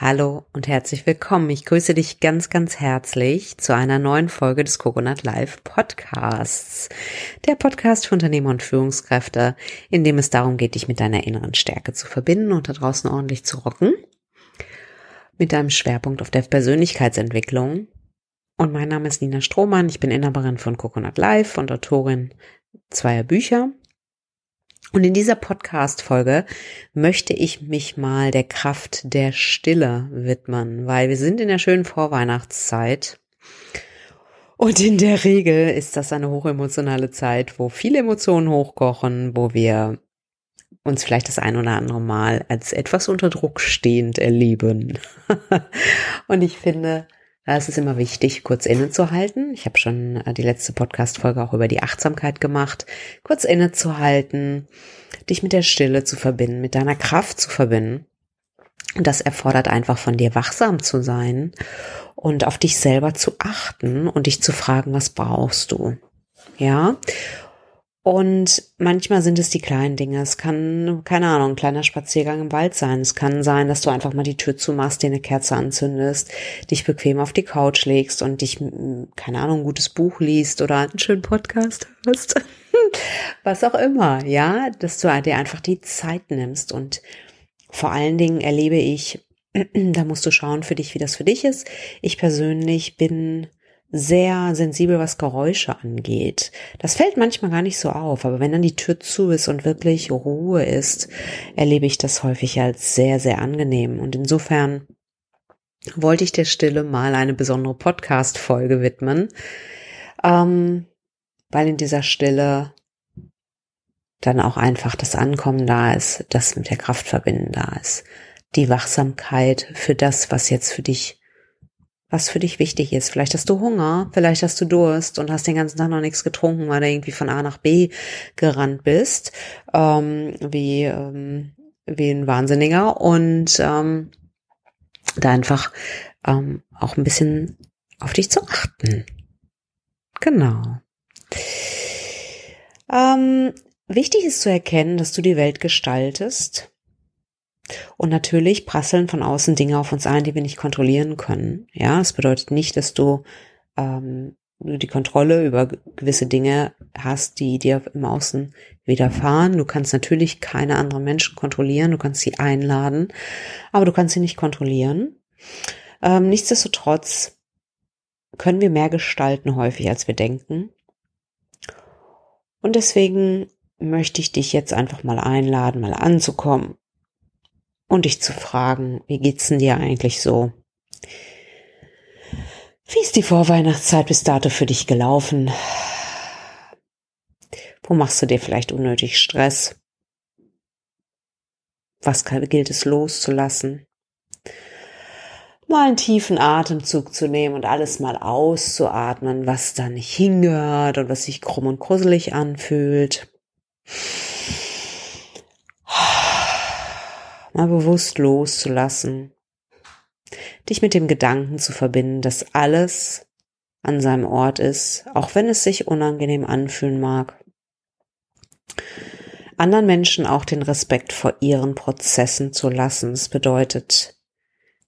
Hallo und herzlich willkommen. Ich grüße dich ganz, ganz herzlich zu einer neuen Folge des Coconut Live Podcasts. Der Podcast für Unternehmer und Führungskräfte, in dem es darum geht, dich mit deiner inneren Stärke zu verbinden und da draußen ordentlich zu rocken. Mit einem Schwerpunkt auf der Persönlichkeitsentwicklung. Und mein Name ist Nina Strohmann. Ich bin Inhaberin von Coconut Live und Autorin zweier Bücher und in dieser Podcast-Folge möchte ich mich mal der Kraft der Stille widmen, weil wir sind in der schönen Vorweihnachtszeit. Und in der Regel ist das eine hochemotionale Zeit, wo viele Emotionen hochkochen, wo wir uns vielleicht das ein oder andere Mal als etwas unter Druck stehend erleben. Und ich finde, da ist es immer wichtig, kurz innezuhalten. Ich habe schon äh, die letzte Podcast-Folge auch über die Achtsamkeit gemacht. Kurz innezuhalten, dich mit der Stille zu verbinden, mit deiner Kraft zu verbinden. Und das erfordert einfach von dir wachsam zu sein und auf dich selber zu achten und dich zu fragen, was brauchst du? Ja. Und manchmal sind es die kleinen Dinge. Es kann, keine Ahnung, ein kleiner Spaziergang im Wald sein. Es kann sein, dass du einfach mal die Tür zumachst, dir eine Kerze anzündest, dich bequem auf die Couch legst und dich, keine Ahnung, ein gutes Buch liest oder einen schönen Podcast hörst. Was auch immer, ja, dass du dir einfach die Zeit nimmst. Und vor allen Dingen erlebe ich, da musst du schauen für dich, wie das für dich ist. Ich persönlich bin sehr sensibel, was Geräusche angeht. Das fällt manchmal gar nicht so auf, aber wenn dann die Tür zu ist und wirklich Ruhe ist, erlebe ich das häufig als sehr, sehr angenehm. Und insofern wollte ich der Stille mal eine besondere Podcast-Folge widmen, ähm, weil in dieser Stille dann auch einfach das Ankommen da ist, das mit der Kraft verbinden da ist. Die Wachsamkeit für das, was jetzt für dich was für dich wichtig ist. Vielleicht hast du Hunger, vielleicht hast du Durst und hast den ganzen Tag noch nichts getrunken, weil du irgendwie von A nach B gerannt bist, ähm, wie, ähm, wie ein Wahnsinniger und ähm, da einfach ähm, auch ein bisschen auf dich zu achten. Genau. Ähm, wichtig ist zu erkennen, dass du die Welt gestaltest und natürlich prasseln von außen Dinge auf uns ein, die wir nicht kontrollieren können. Ja, es bedeutet nicht, dass du ähm, die Kontrolle über gewisse Dinge hast, die dir im Außen widerfahren. Du kannst natürlich keine anderen Menschen kontrollieren, du kannst sie einladen, aber du kannst sie nicht kontrollieren. Ähm, nichtsdestotrotz können wir mehr gestalten häufig, als wir denken. Und deswegen möchte ich dich jetzt einfach mal einladen, mal anzukommen, und dich zu fragen, wie geht's denn dir eigentlich so? Wie ist die Vorweihnachtszeit bis dato für dich gelaufen? Wo machst du dir vielleicht unnötig Stress? Was gilt es loszulassen? Mal einen tiefen Atemzug zu nehmen und alles mal auszuatmen, was da nicht hingehört und was sich krumm und gruselig anfühlt mal bewusst loszulassen, dich mit dem Gedanken zu verbinden, dass alles an seinem Ort ist, auch wenn es sich unangenehm anfühlen mag. Anderen Menschen auch den Respekt vor ihren Prozessen zu lassen. Das bedeutet,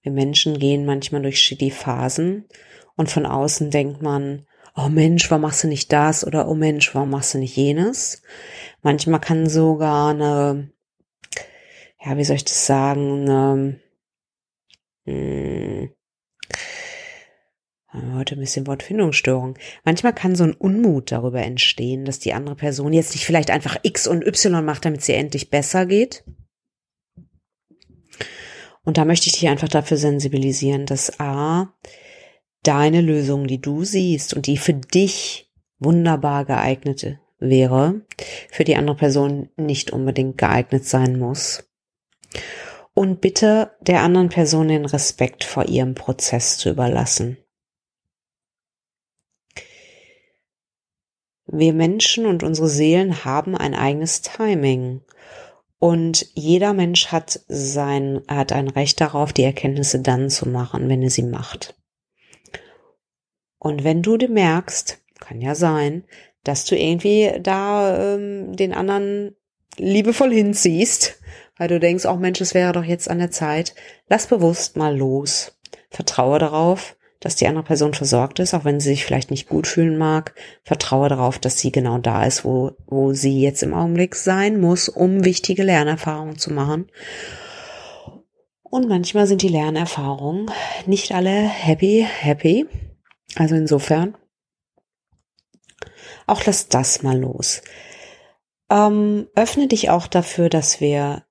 wir Menschen gehen manchmal durch die Phasen und von außen denkt man, oh Mensch, warum machst du nicht das? Oder oh Mensch, warum machst du nicht jenes? Manchmal kann sogar eine ja, wie soll ich das sagen, ähm, hm, heute ein bisschen Wortfindungsstörung. Manchmal kann so ein Unmut darüber entstehen, dass die andere Person jetzt nicht vielleicht einfach X und Y macht, damit sie endlich besser geht. Und da möchte ich dich einfach dafür sensibilisieren, dass A, deine Lösung, die du siehst und die für dich wunderbar geeignete wäre, für die andere Person nicht unbedingt geeignet sein muss und bitte der anderen Person den Respekt vor ihrem Prozess zu überlassen. Wir Menschen und unsere Seelen haben ein eigenes Timing und jeder Mensch hat sein, hat ein Recht darauf, die Erkenntnisse dann zu machen, wenn er sie macht. Und wenn du merkst, kann ja sein, dass du irgendwie da ähm, den anderen liebevoll hinziehst, weil du denkst, auch oh Mensch, es wäre doch jetzt an der Zeit. Lass bewusst mal los. Vertraue darauf, dass die andere Person versorgt ist, auch wenn sie sich vielleicht nicht gut fühlen mag. Vertraue darauf, dass sie genau da ist, wo, wo sie jetzt im Augenblick sein muss, um wichtige Lernerfahrungen zu machen. Und manchmal sind die Lernerfahrungen nicht alle happy, happy. Also insofern, auch lass das mal los. Ähm, öffne dich auch dafür, dass wir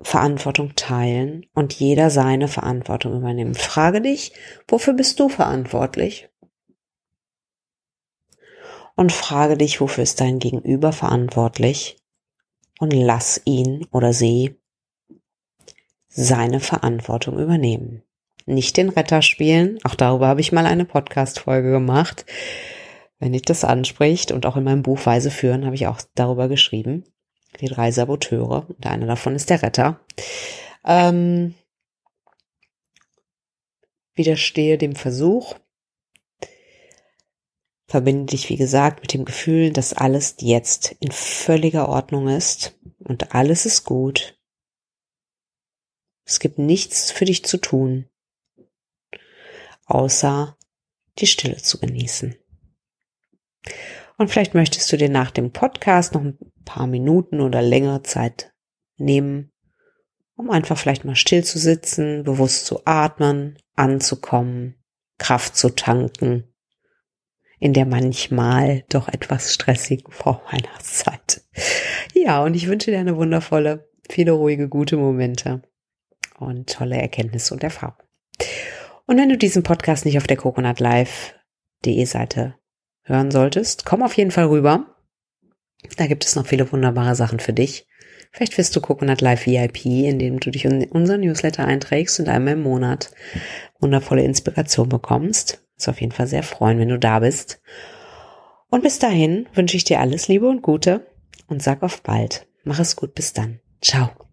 Verantwortung teilen und jeder seine Verantwortung übernimmt. Frage dich, wofür bist du verantwortlich? Und frage dich, wofür ist dein Gegenüber verantwortlich? Und lass ihn oder sie seine Verantwortung übernehmen. Nicht den Retter spielen. Auch darüber habe ich mal eine Podcast-Folge gemacht. Wenn dich das anspricht und auch in meinem Buch Weise führen habe ich auch darüber geschrieben. Die drei Saboteure. Und einer davon ist der Retter. Ähm, widerstehe dem Versuch. Verbinde dich, wie gesagt, mit dem Gefühl, dass alles jetzt in völliger Ordnung ist und alles ist gut es gibt nichts für dich zu tun, außer die Stille zu genießen. Und vielleicht möchtest du dir nach dem Podcast noch ein paar Minuten oder längere Zeit nehmen, um einfach vielleicht mal still zu sitzen, bewusst zu atmen, anzukommen, Kraft zu tanken in der manchmal doch etwas stressigen Vorweihnachtszeit. Ja, und ich wünsche dir eine wundervolle, viele ruhige, gute Momente und tolle Erkenntnisse und Erfahrungen. Und wenn du diesen Podcast nicht auf der coconutlife.de Seite hören solltest, komm auf jeden Fall rüber. Da gibt es noch viele wunderbare Sachen für dich. Vielleicht wirst du Coconut Life VIP, indem du dich in unseren Newsletter einträgst und einmal im Monat wundervolle Inspiration bekommst. Ist auf jeden Fall sehr freuen, wenn du da bist. Und bis dahin wünsche ich dir alles Liebe und Gute und sag auf bald. Mach es gut, bis dann. Ciao.